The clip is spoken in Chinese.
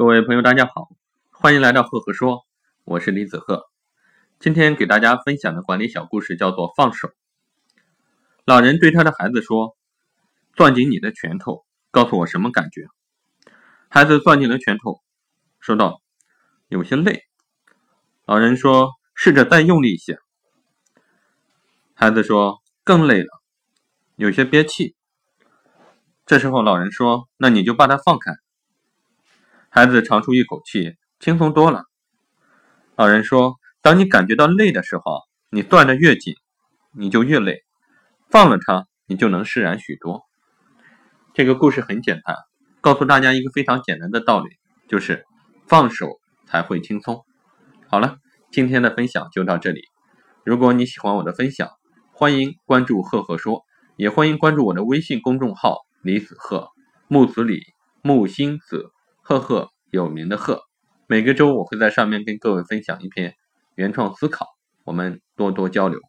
各位朋友，大家好，欢迎来到赫赫说，我是李子赫。今天给大家分享的管理小故事叫做放手。老人对他的孩子说：“攥紧你的拳头，告诉我什么感觉？”孩子攥紧了拳头，说道：“有些累。”老人说：“试着再用力一些。”孩子说：“更累了，有些憋气。”这时候老人说：“那你就把它放开。”孩子长出一口气，轻松多了。老人说：“当你感觉到累的时候，你攥得越紧，你就越累；放了它，你就能释然许多。”这个故事很简单，告诉大家一个非常简单的道理，就是放手才会轻松。好了，今天的分享就到这里。如果你喜欢我的分享，欢迎关注“赫赫说”，也欢迎关注我的微信公众号“李子赫木子李木星子”。赫赫有名的赫，每个周我会在上面跟各位分享一篇原创思考，我们多多交流。